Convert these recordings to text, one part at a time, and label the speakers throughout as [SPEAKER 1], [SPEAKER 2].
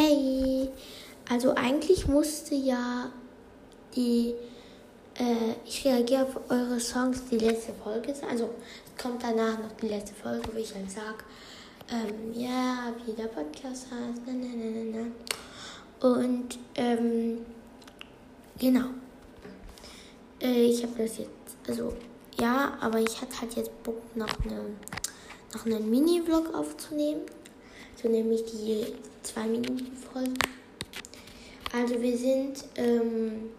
[SPEAKER 1] Hey, also eigentlich musste ja die, äh, ich reagiere auf eure Songs, die letzte Folge sein. Also kommt danach noch die letzte Folge, wo ich dann sage, ähm, ja, wie der Podcast heißt, na, na, na, na. Und, ähm, genau. Äh, ich habe das jetzt, also, ja, aber ich hatte halt jetzt Bock, noch, eine, noch einen Mini-Vlog aufzunehmen. So nämlich die zwei Minuten Folge. Also wir sind ähm,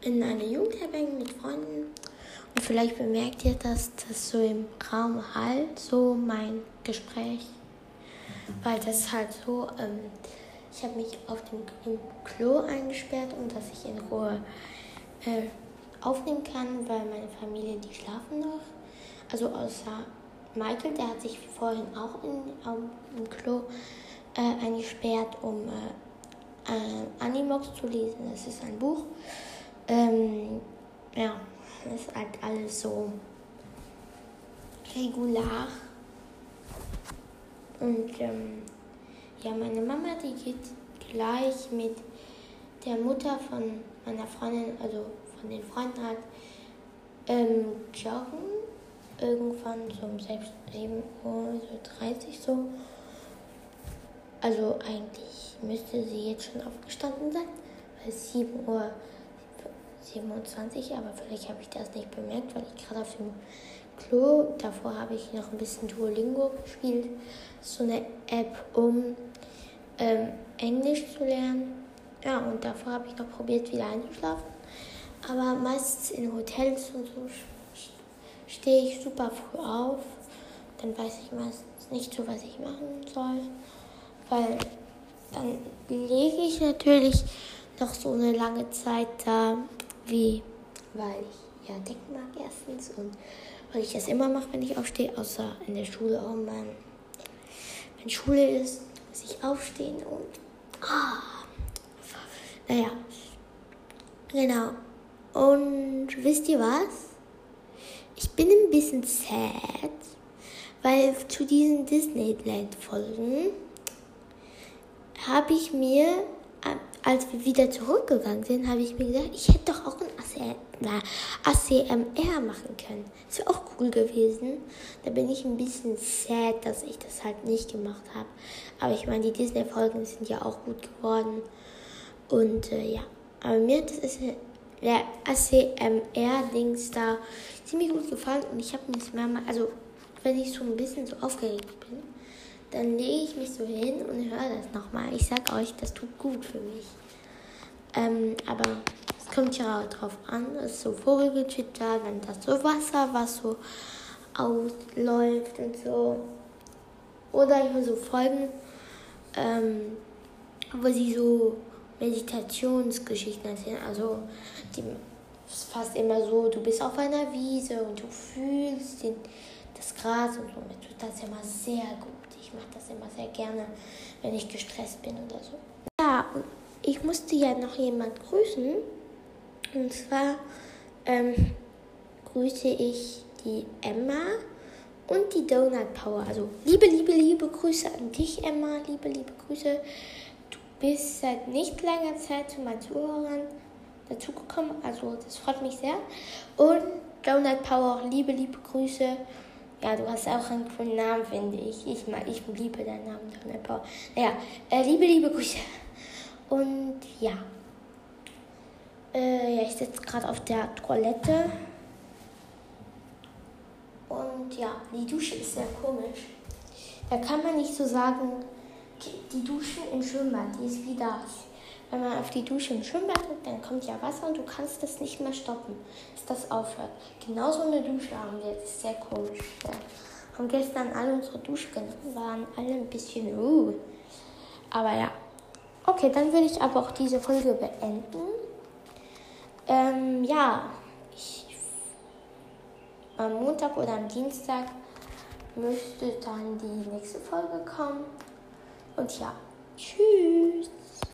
[SPEAKER 1] in einer Jugendherberge mit Freunden und vielleicht bemerkt ihr, dass das so im Raum halt so mein Gespräch, weil das halt so, ähm, ich habe mich auf dem im Klo eingesperrt, um dass ich in Ruhe äh, aufnehmen kann, weil meine Familie, die schlafen noch. Also außer Michael, der hat sich vorhin auch in, um, im Klo äh, eingesperrt, um äh, äh, Animox zu lesen. Das ist ein Buch. Ähm, ja, das ist halt alles so regular. Und ähm, ja, meine Mama, die geht gleich mit der Mutter von meiner Freundin, also von den Freunden hat, ähm, joggen. Irgendwann so um 7 Uhr, so 30 so. Also eigentlich müsste sie jetzt schon aufgestanden sein, weil es 7 Uhr 27, aber vielleicht habe ich das nicht bemerkt, weil ich gerade auf dem Klo, davor habe ich noch ein bisschen Duolingo gespielt. So eine App, um ähm, Englisch zu lernen. Ja, und davor habe ich noch probiert, wieder einzuschlafen. Aber meistens in Hotels und so stehe ich super früh auf. Dann weiß ich meistens nicht so, was ich machen soll. Weil dann lege ich natürlich noch so eine lange Zeit da, wie, weil ich ja denken mag erstens und weil ich das immer mache, wenn ich aufstehe, außer in der Schule auch mal. Wenn Schule ist, muss ich aufstehen und. Ah, naja. Genau. Und wisst ihr was? Bin ein bisschen sad, weil zu diesen Disneyland-Folgen habe ich mir als wir wieder zurückgegangen sind, habe ich mir gesagt, ich hätte doch auch ein ACMR machen können. Das wäre auch cool gewesen. Da bin ich ein bisschen sad, dass ich das halt nicht gemacht habe. Aber ich meine, die Disney-Folgen sind ja auch gut geworden. Und äh, ja, aber mir das der ACMR-Dings da ziemlich gut gefallen. Und ich habe mir das mehrmals, also wenn ich so ein bisschen so aufgeregt bin, dann lege ich mich so hin und höre das nochmal. Ich sag euch, das tut gut für mich. Ähm, aber es kommt ja auch drauf an, es ist so Vogelgezwitscher, wenn das so Wasser, was so ausläuft und so. Oder ich höre so Folgen, ähm, wo sie so Meditationsgeschichten erzählen. Also die ist fast immer so, du bist auf einer Wiese und du fühlst den, das Gras und so. Mir tut das immer sehr gut. Ich mache das immer sehr gerne, wenn ich gestresst bin oder so. Ja, und ich musste ja noch jemand grüßen. Und zwar ähm, grüße ich die Emma und die Donut Power. Also liebe, liebe, liebe Grüße an dich, Emma. Liebe, liebe Grüße. Bist seit nicht langer Zeit zu meinen Zuhörern dazugekommen. Also das freut mich sehr. Und Donut Power, liebe, liebe Grüße. Ja, du hast auch einen coolen Namen, finde ich. Ich, ich liebe deinen Namen, Donald Power. Naja, äh, liebe, liebe Grüße. Und ja. Äh, ja, ich sitze gerade auf der Toilette. Und ja, die Dusche ist sehr komisch. Da kann man nicht so sagen, die Dusche im Schwimmbad, die ist wie das. Wenn man auf die Dusche im Schwimmbad drückt, dann kommt ja Wasser und du kannst das nicht mehr stoppen, bis das aufhört. Genauso eine Dusche haben wir, ist sehr komisch. Ja. Haben gestern alle unsere Dusche genommen, waren alle ein bisschen uh. Aber ja. Okay, dann würde ich aber auch diese Folge beenden. Ähm, ja, ich, am Montag oder am Dienstag müsste dann die nächste Folge kommen. Und ja, tschüss.